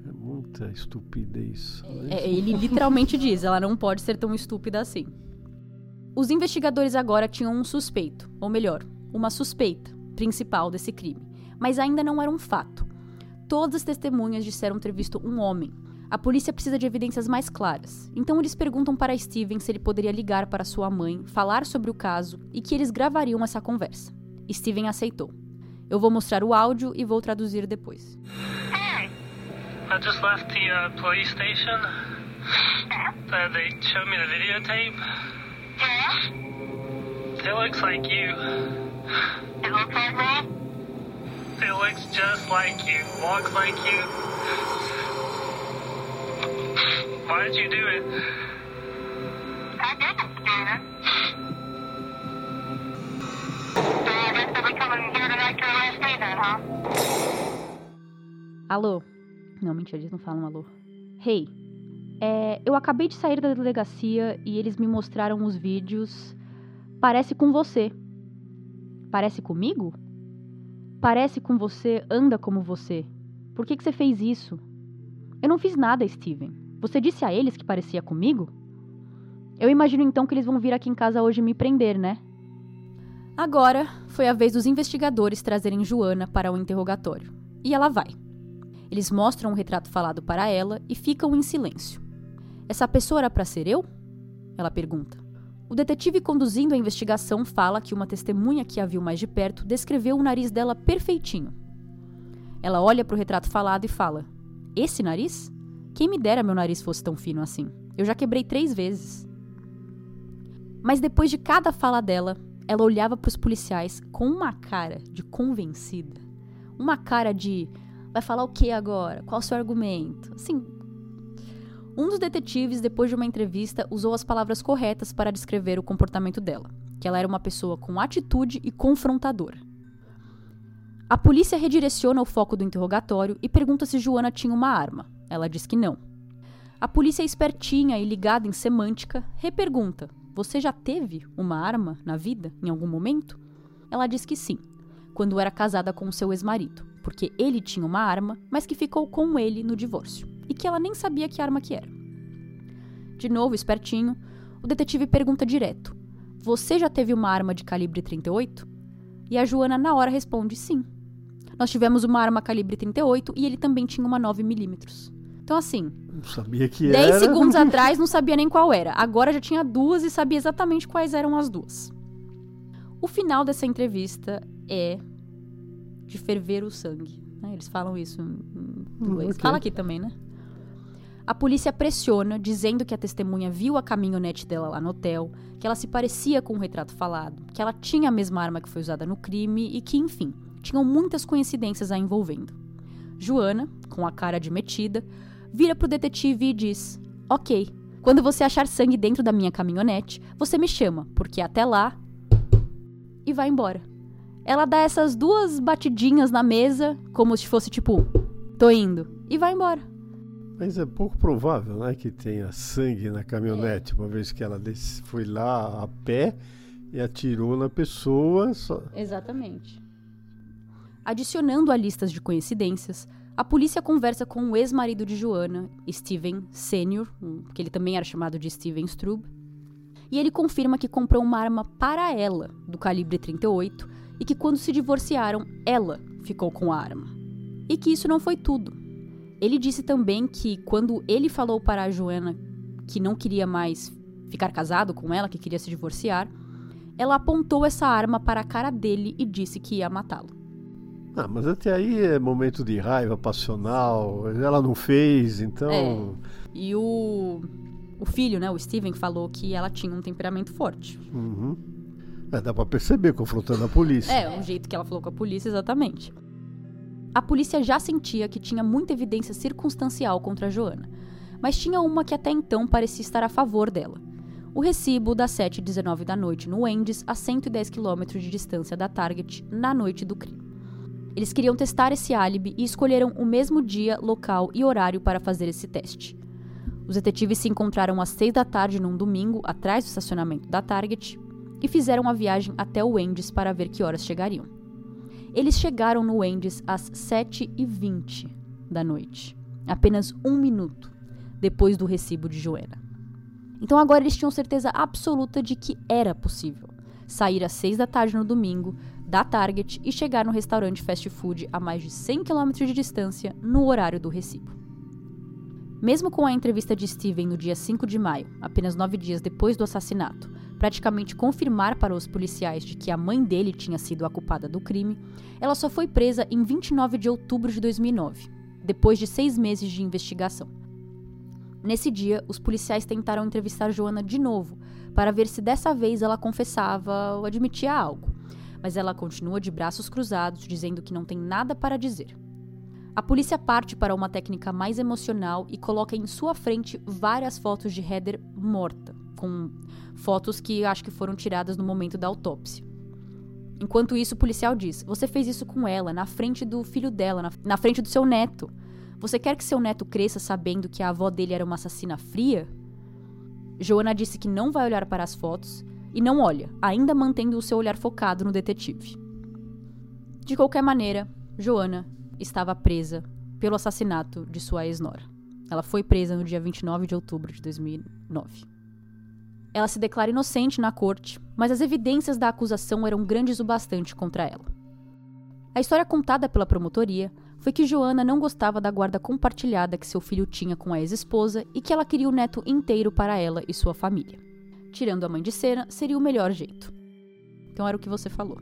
É muita estupidez. É, é, ele literalmente [LAUGHS] diz: ela não pode ser tão estúpida assim. Os investigadores agora tinham um suspeito, ou melhor, uma suspeita principal desse crime, mas ainda não era um fato. Todas as testemunhas disseram ter visto um homem, a polícia precisa de evidências mais claras, então eles perguntam para Steven se ele poderia ligar para sua mãe, falar sobre o caso e que eles gravariam essa conversa. Steven aceitou. Eu vou mostrar o áudio e vou traduzir depois. Hey. I just left the uh, police station. Uh, they showed me the videotape. Yeah? It looks like you. It looks like me? It looks just like you. Walks like you. Why did you do it? I didn't do it. So I guess they'll be coming here tonight to arrest me then, huh? Alô? Não, mentira, eles não falam alô. Hey, é, eu acabei de sair da delegacia e eles me mostraram os vídeos. Parece com você. Parece comigo? Parece com você, anda como você. Por que, que você fez isso? Eu não fiz nada, Steven. Você disse a eles que parecia comigo? Eu imagino então que eles vão vir aqui em casa hoje me prender, né? Agora foi a vez dos investigadores trazerem Joana para o interrogatório. E ela vai. Eles mostram o retrato falado para ela e ficam em silêncio. Essa pessoa era para ser eu? Ela pergunta. O detetive conduzindo a investigação fala que uma testemunha que a viu mais de perto descreveu o nariz dela perfeitinho. Ela olha para o retrato falado e fala: Esse nariz? Quem me dera meu nariz fosse tão fino assim. Eu já quebrei três vezes. Mas depois de cada fala dela, ela olhava para os policiais com uma cara de convencida. Uma cara de vai falar o que agora? Qual o seu argumento? Assim, um dos detetives, depois de uma entrevista, usou as palavras corretas para descrever o comportamento dela, que ela era uma pessoa com atitude e confrontadora. A polícia redireciona o foco do interrogatório e pergunta se Joana tinha uma arma. Ela diz que não. A polícia espertinha e ligada em semântica repergunta: Você já teve uma arma na vida, em algum momento? Ela diz que sim, quando era casada com seu ex-marido, porque ele tinha uma arma, mas que ficou com ele no divórcio e que ela nem sabia que arma que era. De novo, espertinho, o detetive pergunta direto: Você já teve uma arma de calibre 38? E a Joana na hora responde sim. Nós tivemos uma arma calibre 38 e ele também tinha uma 9mm. Então, assim. Não sabia que 10 era. segundos [LAUGHS] atrás não sabia nem qual era. Agora já tinha duas e sabia exatamente quais eram as duas. O final dessa entrevista é de ferver o sangue. né? Eles falam isso em inglês. ok. Fala aqui também, né? A polícia pressiona, dizendo que a testemunha viu a caminhonete dela lá no hotel, que ela se parecia com o retrato falado, que ela tinha a mesma arma que foi usada no crime e que, enfim, tinham muitas coincidências a envolvendo. Joana, com a cara de metida, vira pro detetive e diz: Ok, quando você achar sangue dentro da minha caminhonete, você me chama, porque até lá. E vai embora. Ela dá essas duas batidinhas na mesa, como se fosse tipo: Tô indo. E vai embora. Mas é pouco provável, né, que tenha sangue na caminhonete, uma vez que ela foi lá a pé e atirou na pessoa. Só... Exatamente. Adicionando a listas de coincidências, a polícia conversa com o ex-marido de Joana, Steven um- que ele também era chamado de Steven Strub, e ele confirma que comprou uma arma para ela, do calibre 38, e que quando se divorciaram, ela ficou com a arma. E que isso não foi tudo. Ele disse também que quando ele falou para a Joana que não queria mais ficar casado com ela, que queria se divorciar, ela apontou essa arma para a cara dele e disse que ia matá-lo. Ah, mas até aí é momento de raiva passional. Ela não fez, então. É. E o, o filho, né, o Steven, falou que ela tinha um temperamento forte. Uhum. É, dá pra perceber confrontando a polícia. É, o jeito que ela falou com a polícia, exatamente. A polícia já sentia que tinha muita evidência circunstancial contra a Joana, mas tinha uma que até então parecia estar a favor dela. O recibo das 7h19 da noite no Wendy's, a 110 km de distância da Target, na noite do crime. Eles queriam testar esse álibi e escolheram o mesmo dia, local e horário para fazer esse teste. Os detetives se encontraram às 6 da tarde num domingo, atrás do estacionamento da Target, e fizeram a viagem até o Wendy's para ver que horas chegariam. Eles chegaram no Wendy's às 7h20 da noite, apenas um minuto depois do recibo de Joana. Então agora eles tinham certeza absoluta de que era possível sair às 6 da tarde no domingo da Target e chegar no restaurante fast food a mais de 100 km de distância no horário do recibo. Mesmo com a entrevista de Steven no dia 5 de maio, apenas nove dias depois do assassinato, praticamente confirmar para os policiais de que a mãe dele tinha sido a culpada do crime, ela só foi presa em 29 de outubro de 2009, depois de seis meses de investigação. Nesse dia, os policiais tentaram entrevistar Joana de novo, para ver se dessa vez ela confessava ou admitia algo, mas ela continua de braços cruzados, dizendo que não tem nada para dizer. A polícia parte para uma técnica mais emocional e coloca em sua frente várias fotos de Heather morta, com fotos que acho que foram tiradas no momento da autópsia. Enquanto isso, o policial diz: Você fez isso com ela, na frente do filho dela, na, frente do seu neto. Você quer que seu neto cresça sabendo que a avó dele era uma assassina fria? Joana disse que não vai olhar para as fotos e não olha, ainda mantendo o seu olhar focado no detetive. De qualquer maneira, Joana estava presa pelo assassinato de sua ex-nora. Ela foi presa no dia 29 de outubro de 2009. Ela se declara inocente na corte, mas as evidências da acusação eram grandes o bastante contra ela. A história contada pela promotoria foi que Joana não gostava da guarda compartilhada que seu filho tinha com a ex-esposa e que ela queria o neto inteiro para ela e sua família. Tirando a mãe de cena, seria o melhor jeito. Então era o que você falou,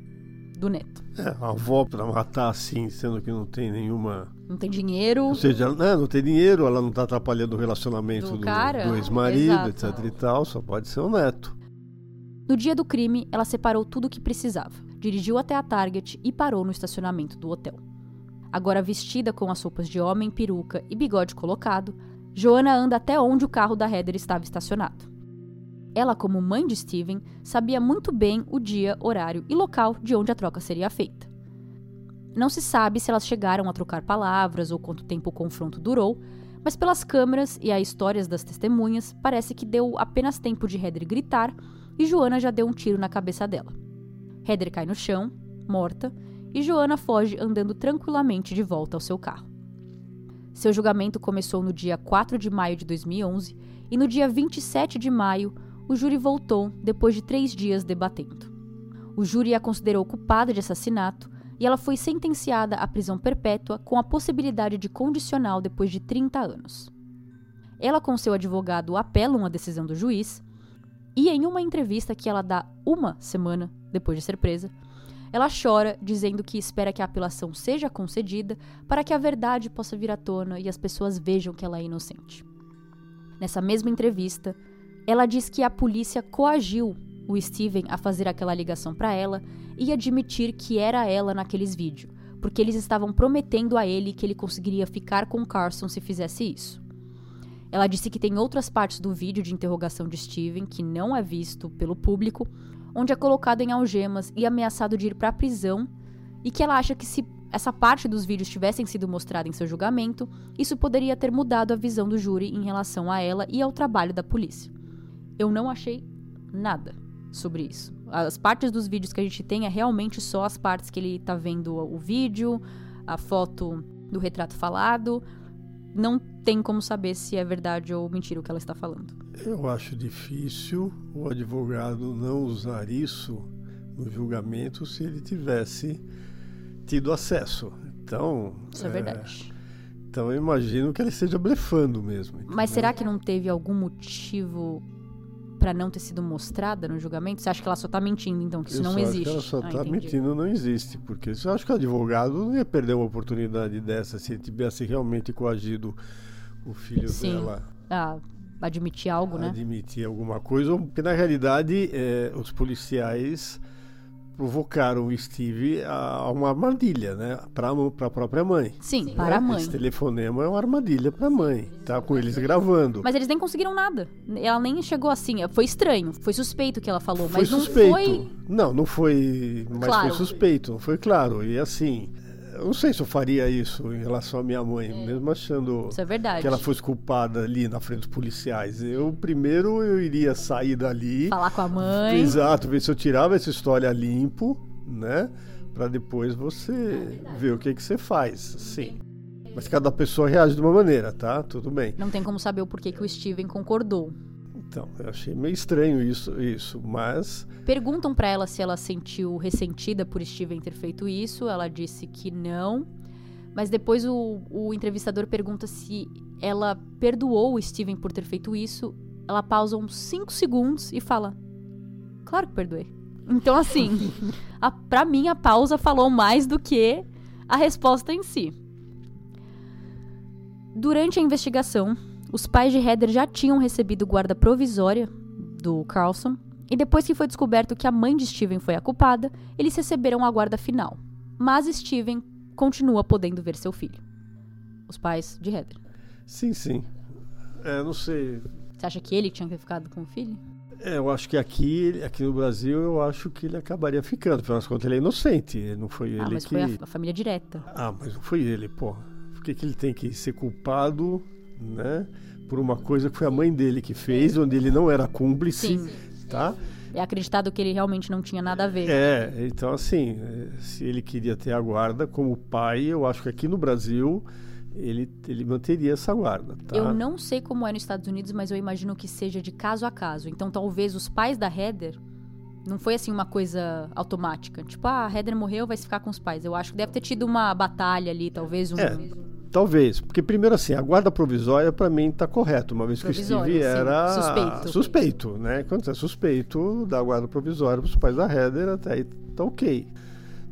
do neto. É, a avó pra matar assim, sendo que não tem nenhuma. Não tem dinheiro, Ou seja, né, não tem dinheiro, ela não tá atrapalhando o relacionamento Do do, do ex-marido, etc e tal, só pode ser o neto. No dia do crime, ela separou tudo o que precisava, dirigiu até a Target e parou no estacionamento do hotel. Agora vestida com as roupas de homem, peruca e bigode colocado, Joana anda até onde o carro da Heather estava estacionado. Ela, como mãe de Steven, sabia muito bem o dia, horário e local de onde a troca seria feita. Não se sabe se elas chegaram a trocar palavras ou quanto tempo o confronto durou, mas pelas câmeras e as histórias das testemunhas, parece que deu apenas tempo de Heather gritar e Joana já deu um tiro na cabeça dela. Heather cai no chão, morta, e Joana foge andando tranquilamente de volta ao seu carro. Seu julgamento começou no dia 4 de maio de 2011 e no dia 27 de maio o júri voltou depois de três dias debatendo. O júri a considerou culpada de assassinato e ela foi sentenciada à prisão perpétua com a possibilidade de condicional depois de 30 anos. Ela com seu advogado apelam a decisão do juiz e em uma entrevista que ela dá uma semana depois de ser presa, ela chora dizendo que espera que a apelação seja concedida para que a verdade possa vir à tona e as pessoas vejam que ela é inocente. Nessa mesma entrevista, ela diz que a polícia coagiu o Steven a fazer aquela ligação para ela e admitir que era ela naqueles vídeos, porque eles estavam prometendo a ele que ele conseguiria ficar com Carson se fizesse isso. Ela disse que tem outras partes do vídeo de interrogação de Steven que não é visto pelo público, onde é colocado em algemas e ameaçado de ir para a prisão, e que ela acha que se essa parte dos vídeos tivessem sido mostrada em seu julgamento, isso poderia ter mudado a visão do júri em relação a ela e ao trabalho da polícia. Eu não achei nada sobre isso. As partes dos vídeos que a gente tem é realmente só as partes que ele tá vendo o vídeo, a foto do retrato falado. Não tem como saber se é verdade ou mentira o que ela está falando. Eu acho difícil o advogado não usar isso no julgamento se ele tivesse tido acesso. Então, Isso é, verdade. então eu imagino que ele esteja blefando mesmo. Mas será que não teve algum motivo pra não ter sido mostrada no julgamento? Você acha que ela só tá mentindo, então, que isso eu não existe? que ela só Ah, está entendi. mentindo, não existe. Porque eu acho que o advogado não ia perder uma oportunidade dessa se ele tivesse realmente coagido o filho Sim. dela Ah, admitir algo, né? admitir alguma coisa. Porque na realidade é, os policiais provocaram o Steve a, uma armadilha, né? Para a própria mãe. Sim, né? para a mãe. Esse telefonema é uma armadilha para a mãe. Tá com eles gravando. Mas eles nem conseguiram nada. Ela nem chegou assim. Foi estranho. Foi suspeito que ela falou, foi mas não suspeito. foi. Não, não foi. Mas Claro. foi suspeito, não foi claro. E assim, eu não sei se eu faria isso em relação à minha mãe, mesmo achando é verdade. que ela fosse culpada ali na frente dos policiais. Eu primeiro eu iria sair dali. Falar com a mãe. Exato, ver se eu tirava essa história limpo, né? Pra depois você ver o que que você faz. Sim. Mas cada pessoa reage de uma maneira, tá? Tudo bem. Não tem como saber o porquê que o Steven concordou. Então, eu achei meio estranho isso, isso, mas Perguntam pra ela se ela sentiu ressentida por Steven ter feito isso. Ela disse que não. Mas depois o, o entrevistador pergunta se ela perdoou o Steven por ter feito isso. Ela pausa uns 5 segundos e fala: Claro que perdoei. Então, assim, [LAUGHS] a, pra mim a pausa falou mais do que a resposta em si. Durante a investigação, os pais de Heather já tinham recebido guarda provisória do Carlson, e depois que foi descoberto que a mãe de Steven foi a culpada, eles receberam a guarda final. Mas Steven continua podendo ver seu filho. Os pais de Heather. sim, sim. É, não sei. Você acha que ele tinha que ter ficado com o filho? É, eu acho que aqui, aqui no Brasil, eu acho que ele acabaria ficando. Afinal de contas, ele é inocente. Não foi ele ah, mas que. foi a, a família direta. Ah, mas não foi ele, pô. Por que, que ele tem que ser culpado, né? Por uma coisa que foi a mãe dele que fez, onde ele não era cúmplice, Sim. tá? É acreditado que ele realmente não tinha nada a ver. É, então assim, se ele queria ter a guarda como pai, eu acho que aqui no Brasil ele, ele manteria essa guarda, tá? Eu não sei como é nos Estados Unidos, mas eu imagino que seja de caso a caso. Então talvez os pais da Heather Não foi assim uma coisa automática. Tipo, ah, a Heather morreu, vai ficar com os pais. Eu acho que deve ter tido uma batalha ali, talvez um. É, talvez. Porque, primeiro, assim, a guarda provisória, para mim, está correto. Uma vez que o Steve era Suspeito. suspeito, né? Quando você é suspeito da guarda provisória para os pais da Heather, até aí tá ok.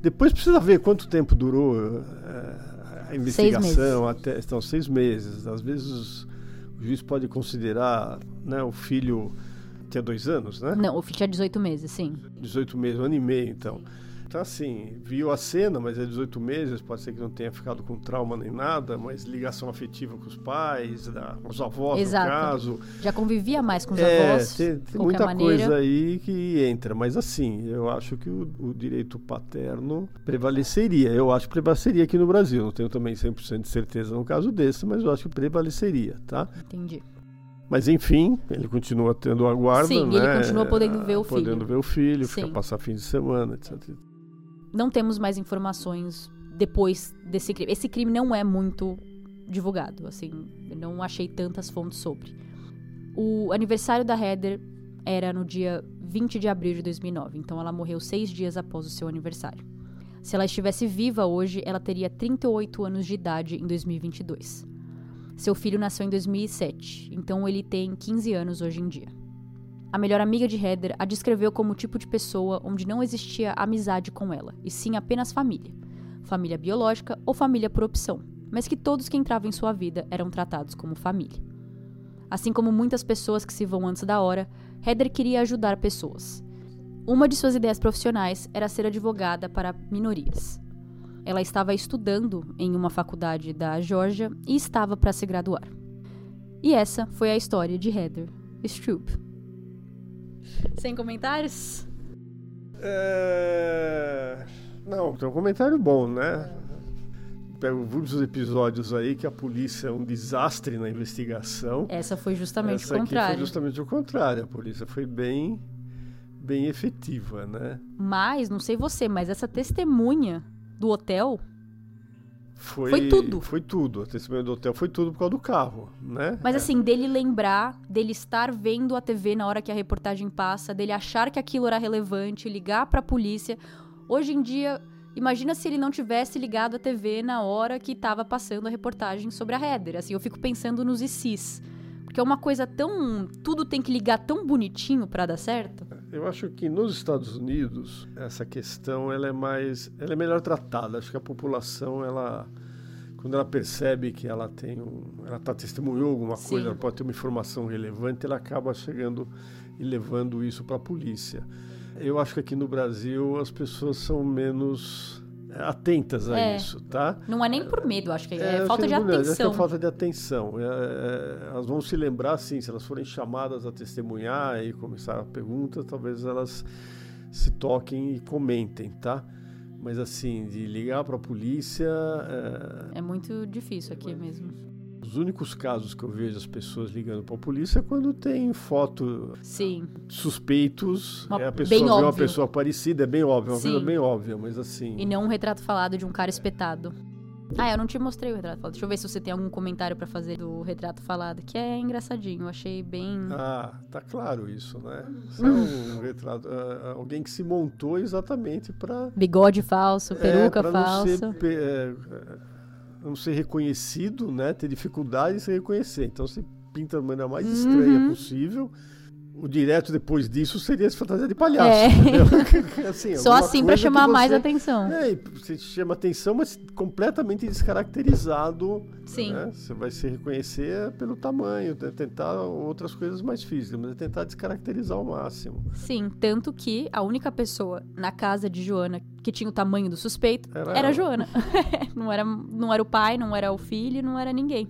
Depois precisa ver quanto tempo durou eh, a investigação. Até, então, seis meses. Às vezes o juiz pode considerar né, o filho tinha dois anos, né? Não, o filho tinha 18 meses, sim. 18 meses, um ano e meio, então. Então, assim, viu a cena, mas é 18 meses, pode ser que não tenha ficado com trauma nem nada, mas ligação afetiva com os pais, da, com os avós, Exato. no caso. Já convivia mais com os É, avós. tem, tem muita maneira. coisa aí que entra, mas assim, eu acho que o, o direito paterno prevaleceria. Eu acho que prevaleceria aqui no Brasil. Não tenho também 100% de certeza no caso desse, mas eu acho que prevaleceria, tá? Entendi. Mas enfim, ele continua tendo a guarda, Sim, né? ele continua podendo ver o filho. Podendo ver o filho, Sim. ficar passar fim de semana, etc. Não temos mais informações depois desse crime. Esse crime não é muito divulgado, assim, não achei tantas fontes sobre. O aniversário da Heather era no dia 20 de abril de 2009, então ela morreu seis dias após o seu aniversário. Se ela estivesse viva hoje, ela teria 38 anos de idade em 2022. Seu filho nasceu em 2007, então ele tem 15 anos hoje em dia. A melhor amiga de Heather a descreveu como o tipo de pessoa onde não existia amizade com ela, e sim apenas família. Família biológica ou família por opção, mas que todos que entravam em sua vida eram tratados como família. Assim como muitas pessoas que se vão antes da hora, Heather queria ajudar pessoas. Uma de suas ideias profissionais era ser advogada para minorias. Ela estava estudando em uma faculdade da Geórgia e estava para se graduar. E essa foi a história de Heather Stroop. Sem comentários? É... Não, tem um comentário bom, né? Pego vários episódios aí que a polícia é um desastre na investigação. Essa foi justamente Essa o aqui contrário. foi justamente o contrário. A polícia foi bem, bem efetiva, né? Mas, não sei você, mas essa testemunha do hotel, Foi, Foi tudo. Foi tudo. A testemunha do hotel foi tudo por causa do carro, né? mas É. assim, dele lembrar, dele estar vendo a TV na hora que a reportagem passa, dele achar que aquilo era relevante, ligar pra polícia. Hoje em dia, imagina se ele não tivesse ligado a TV na hora que tava passando a reportagem sobre a Heather. Assim, eu fico pensando nos ICs. Porque é uma coisa tão. Tudo tem que ligar tão bonitinho pra dar certo. Eu acho que nos Estados Unidos essa questão ela é mais, ela é melhor tratada. Acho que a população ela quando ela percebe que ela tem um, ela tá testemunhou alguma Sim. coisa, ela pode ter uma informação relevante, ela acaba chegando e levando isso para a polícia. Eu acho que aqui no Brasil as pessoas são menos atentas a É. isso, tá? Não é nem por medo, acho que é, eu falta acho de que não, acho que atenção. É falta de atenção. É, é, elas vão se lembrar, assim, se elas forem chamadas a testemunhar e começar a pergunta, talvez elas se toquem e comentem, tá? Mas assim, de ligar para a polícia, é, É muito difícil aqui mesmo. Os únicos casos que eu vejo as pessoas ligando para a polícia é quando tem foto Sim. suspeitos, Uma- é a pessoa vê uma óbvio. pessoa parecida, é bem óbvio, é uma Sim. coisa bem óbvia, mas assim... E não um retrato falado de um cara espetado. Ah, eu não te mostrei o retrato falado. Deixa eu ver se você tem algum comentário pra fazer do retrato falado, que é engraçadinho. Eu achei bem. Ah, tá claro isso, né? Isso é um retrato. ah, alguém que se montou exatamente para Bigode falso, peruca não falsa. ser, pe- é, é, não ser reconhecido, né? Ter dificuldade em se reconhecer. Então se pinta da maneira mais estranha Uhum. possível. O direto depois disso seria se fantasia de palhaço. É. [LAUGHS] Assim, Só assim que chamar mais você- atenção. É, você chama atenção, mas completamente descaracterizado. Sim. né? Você vai se reconhecer pelo tamanho, né? tentar outras coisas mais físicas, mas é tentar descaracterizar ao máximo. Sim, tanto que a única pessoa na casa de Joana que tinha o tamanho do suspeito Era era, a Joana. [LAUGHS] não, era, não era o pai, não era o filho, não era ninguém.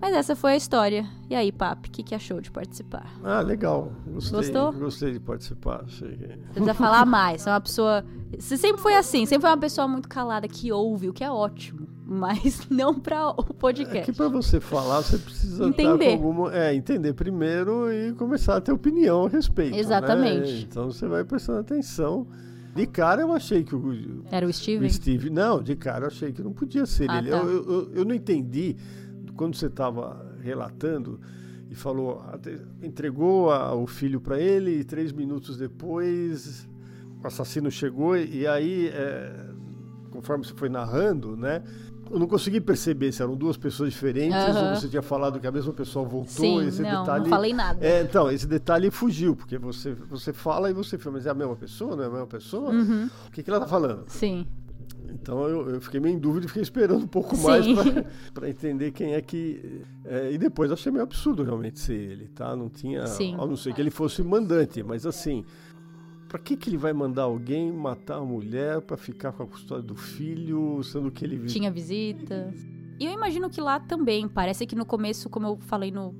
Mas essa foi a história. E aí, Papi, o que, que achou de participar? Ah, legal. Gostei, Gostou? Gostei de participar. Achei Você precisa falar [LAUGHS] mais. Você é uma pessoa. Você sempre foi assim, sempre foi uma pessoa muito calada, que ouve, o que é ótimo. Mas [LAUGHS] não pra o É podcast. que para você falar, você precisa Entender. alguma, é, entender primeiro e começar a ter opinião a respeito. né? Exatamente. Então você vai prestando atenção. De cara eu achei que o, Era o o Steven? Steve. Não, de cara eu achei que não podia ser Ah, ele. tá. Eu, eu- eu não entendi quando você estava relatando e falou, entregou a- o filho para ele e três minutos depois o assassino chegou e, aí, é, conforme você foi narrando, né? Eu não consegui perceber se eram duas pessoas diferentes Aham. ou você tinha falado que a mesma pessoa voltou. Sim, esse não, detalhe, não falei nada. É, então, esse detalhe fugiu, porque você, você fala e você fala, mas é a mesma pessoa, não é a mesma pessoa? Uhum. O que, que ela tá falando? Sim. Então eu, eu fiquei meio em dúvida e fiquei esperando um pouco Sim. mais [LAUGHS] para entender quem é que. é, e depois achei meio absurdo realmente ser ele, tá? Não tinha. Sim. A não ser que ele fosse mandante, mas assim. Pra que, que ele vai mandar alguém matar a mulher pra ficar com a custódia do filho, sendo que ele Tinha visita. E eu imagino que lá também, parece que no começo, como eu falei no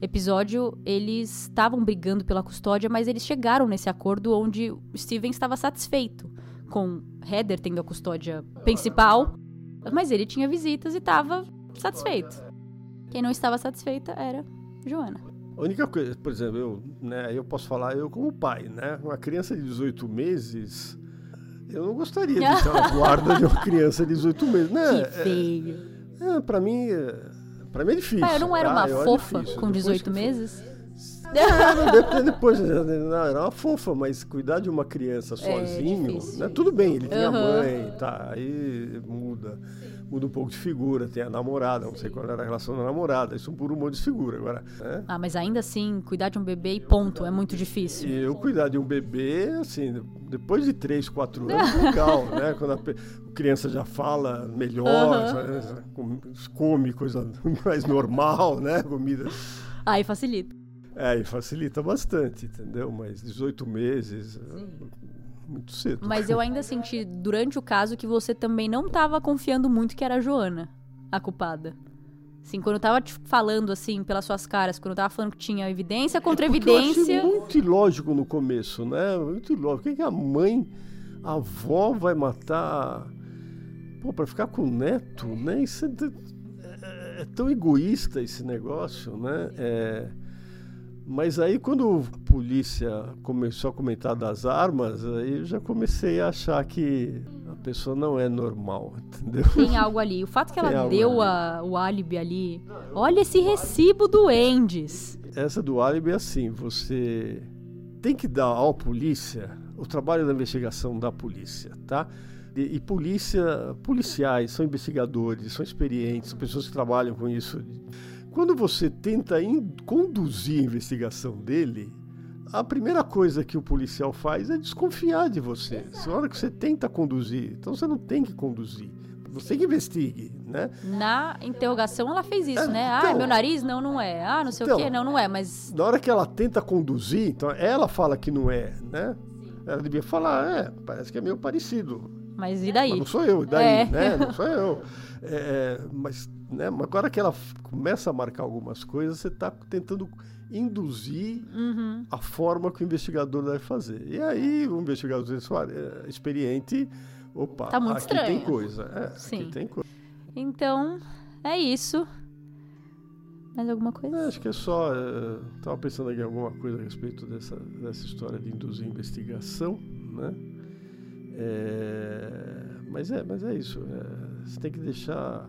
episódio, eles estavam brigando pela custódia, mas eles chegaram nesse acordo onde o Steven estava satisfeito com Heather tendo a custódia principal, mas ele tinha visitas e estava satisfeito. Quem não estava satisfeita era Joana. A única coisa, por exemplo, eu, né, eu posso falar, eu como pai, né? Uma criança de 18 meses, eu não gostaria de estar na [LAUGHS] guarda de uma criança de 18 meses. Né? Que feio. É, é, pra mim, é, pra mim é difícil. Ah, eu não era tá? uma Eu com Depois 18 que- meses? Era, [LAUGHS] depois, depois, não, era uma fofa, mas cuidar de uma criança sozinho, É né? Tudo bem, ele tem a Aham. mãe, tá, aí muda, muda um pouco de figura, tem a namorada, não sei qual era a relação da namorada, isso por um monte de figura agora, né? Ah, mas ainda assim, cuidar de um bebê e ponto, é muito difícil. E eu cuidar de um bebê, assim, depois de 3, 4 anos, [LAUGHS] legal, né? Quando a criança já fala melhor, com- come coisa [LAUGHS] mais normal, né? Comida. Aí facilita. É, e facilita bastante, entendeu? Mas 18 meses, é muito cedo. Mas eu ainda senti durante o caso que você também não tava confiando muito que era a Joana a culpada. Assim, quando eu tava te falando, assim, pelas suas caras, quando eu tava falando que tinha evidência contra Porque eu achei evidência. muito ilógico no começo, né? Muito ilógico. Por que, a mãe, a avó vai matar. Pô, pra ficar com o neto, né? Isso é, é- é tão egoísta esse negócio, né? É, Mas aí quando a polícia começou a comentar das armas, aí eu já comecei a achar que a pessoa não é normal, [LAUGHS] entendeu? Tem algo ali. O fato que Tem ela deu a- o álibi ali. Olha esse recibo do Endes. Essa do álibi é assim, você tem que dar à polícia o trabalho da investigação da polícia, tá? E, e polícia, policiais são investigadores, são experientes, são pessoas que trabalham com isso. Quando você tenta conduzir a investigação dele, a primeira coisa que o policial faz é desconfiar de você. Na hora que você tenta conduzir, então você não tem que conduzir. Você que investigue, né? Na interrogação ela fez isso, É, né? Ah, então- meu nariz? Não, não é. Ah, não sei Então- o quê? Não, não é. Mas Na hora que ela tenta conduzir, então ela fala que não é, né? Ela devia falar, é, parece que é meio parecido. Mas e Mas daí? não sou eu, e daí, É. né? [LAUGHS] Não sou eu. É, é, mas, né, agora que ela começa a marcar algumas coisas, você está tentando induzir Uhum. a forma que o investigador deve fazer. E aí o investigador é, experiente, opa, Tá muito aqui tem estranho. coisa. É, Sim. aqui tem coisa. Então, é isso. Mais alguma coisa? É, acho que é só. Estava pensando aqui em alguma coisa a respeito dessa, dessa história de induzir investigação, né? É, mas, é, mas é isso. é, você tem que deixar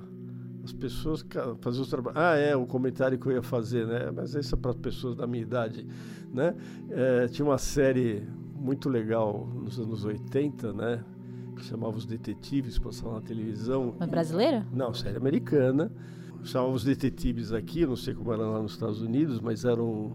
as pessoas ca- fazer os trabalhos. Ah, é, o comentário que eu ia fazer, né? Mas isso é para pessoas da minha idade, né? É, tinha uma série muito legal nos anos 80, né? Que chamava Os Detetives, passava na televisão. Mas brasileira? Não, série americana. Chamavam os detetives aqui, eu não sei como era lá nos Estados Unidos, mas eram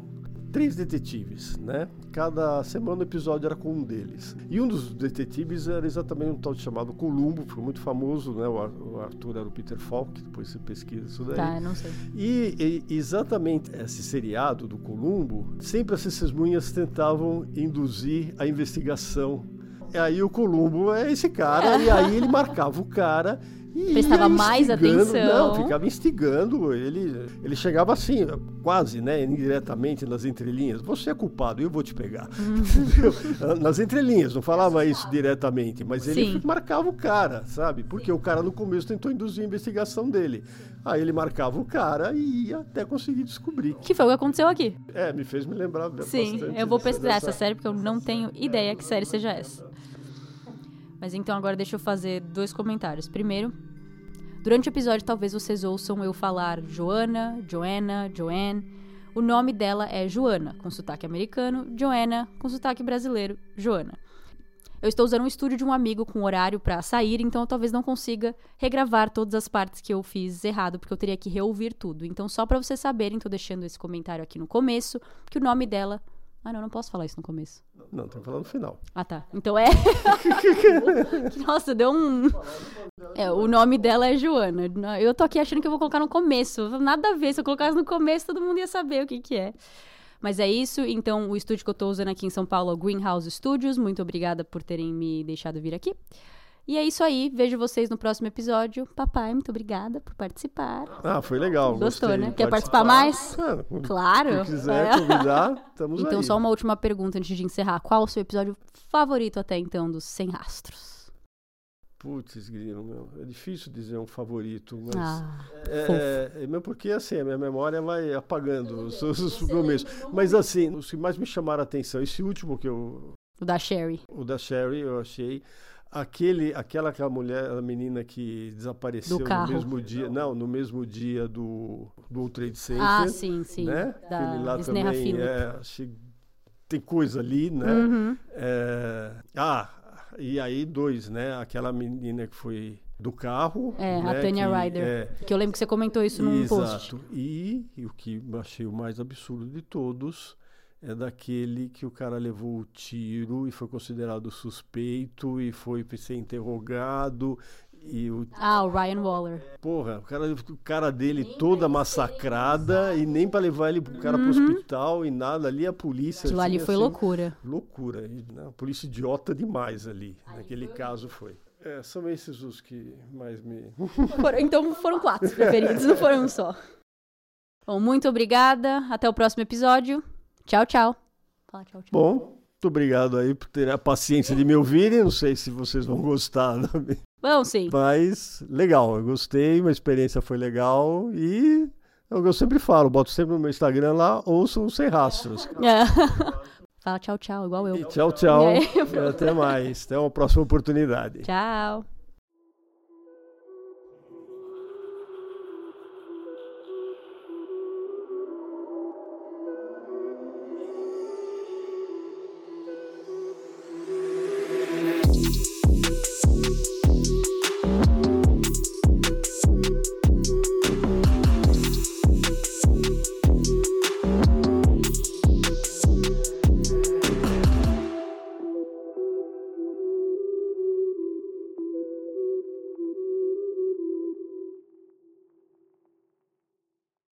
três detetives, né? Cada semana o episódio era com um deles. E um dos detetives era exatamente um tal de chamado Columbo, foi muito famoso, né? O Ar- o Arthur era o Peter Falk, depois você pesquisa isso daí. Tá, não sei. E, e exatamente esse seriado do Columbo, sempre as testemunhas tentavam induzir a investigação. E aí o Columbo é esse cara, e aí ele marcava o cara e Prestava mais atenção. Não, ficava instigando. Ele, ele chegava assim, quase, né, indiretamente nas entrelinhas. Você é culpado, eu vou te pegar. Entendeu? [LAUGHS] Nas entrelinhas, não falava isso diretamente, mas ele Sim. marcava o cara, sabe? Porque o cara no começo tentou induzir a investigação dele. Aí ele marcava o cara e ia até conseguir descobrir. Que foi o que aconteceu aqui. É, me fez me lembrar Sim, eu vou dessa- pesquisar essa série porque eu não tenho ideia que série seja essa. Mas então agora deixa eu fazer dois comentários. Primeiro, durante o episódio talvez vocês ouçam eu falar Joana, Joanna, Joanne. O nome dela é Joana, com sotaque americano, Joanna, com sotaque brasileiro, Joana. Eu estou usando um estúdio de um amigo com horário para sair, então eu talvez não consiga regravar todas as partes que eu fiz errado, porque eu teria que reouvir tudo. Então, só para vocês saberem, tô deixando esse comentário aqui no começo, que o nome dela. Ah, não, não posso falar isso no começo. Não, tem que falar no final. Ah, tá. Então é. [LAUGHS] Nossa, deu um. É, o nome dela é Joana. Eu tô aqui achando que eu vou colocar no começo. Nada a ver. Se eu colocasse no começo, todo mundo ia saber o que, que é. Mas é isso. Então, o estúdio que eu tô usando aqui em São Paulo é o Greenhouse Studios. Muito obrigada por terem me deixado vir aqui. E é isso aí. Vejo vocês no próximo episódio. Papai, muito obrigada por participar. Ah, foi legal. Gostou, gostei né? Quer participar mais? Claro. quiser É. convidar, estamos Então, aí. só uma última pergunta antes de encerrar. Qual o seu episódio favorito até então dos Sem Rastros? Putz, grilo, meu. É difícil dizer um favorito, mas. Ah, É, é, mesmo porque assim, a minha memória vai apagando os, os. Mas assim, os que mais me chamaram a atenção, esse último que eu. o da Sherry. O da Sherry, eu achei. Aquele, aquela, aquela mulher, a menina que desapareceu no mesmo dia. Não, no mesmo dia do, do World Trade Center. Ah, sim, sim. Né? Da Aquele lá Sneha também. Phillip. É, achei, tem coisa ali, né? Uhum. É, ah, e aí dois, né? Aquela menina que foi do carro. É, a né, Tanya que- Ryder. é, Que eu lembro que você comentou isso num post. Exato. E, e o que eu achei o mais absurdo de todos é daquele que o cara levou o tiro e foi considerado suspeito e foi ser interrogado. E o, Ah, o Ryan Waller. porra, o cara, o cara dele toda massacrada e nem para levar ele pro cara pro hospital e nada. Ali a polícia. Uhum. Aquilo ali assim, foi assim, loucura. Loucura. E, né, a polícia idiota demais ali. Naquele caso foi. É, são esses os que mais me. [LAUGHS] Foram- então foram quatro preferidos, não foram um só. Bom, muito obrigada. Até o próximo episódio. Tchau, tchau. Fala tchau, tchau. Bom, muito obrigado aí por ter a paciência de me ouvirem. Não sei se vocês vão gostar, né? Bom, sim. mas legal, eu gostei, a experiência foi legal e é o que eu sempre falo, boto sempre no meu Instagram lá, ouçam sem rastros. É. [LAUGHS] Fala tchau, tchau, igual E eu. tchau, tchau. E aí? E até mais. Até uma próxima oportunidade. Tchau.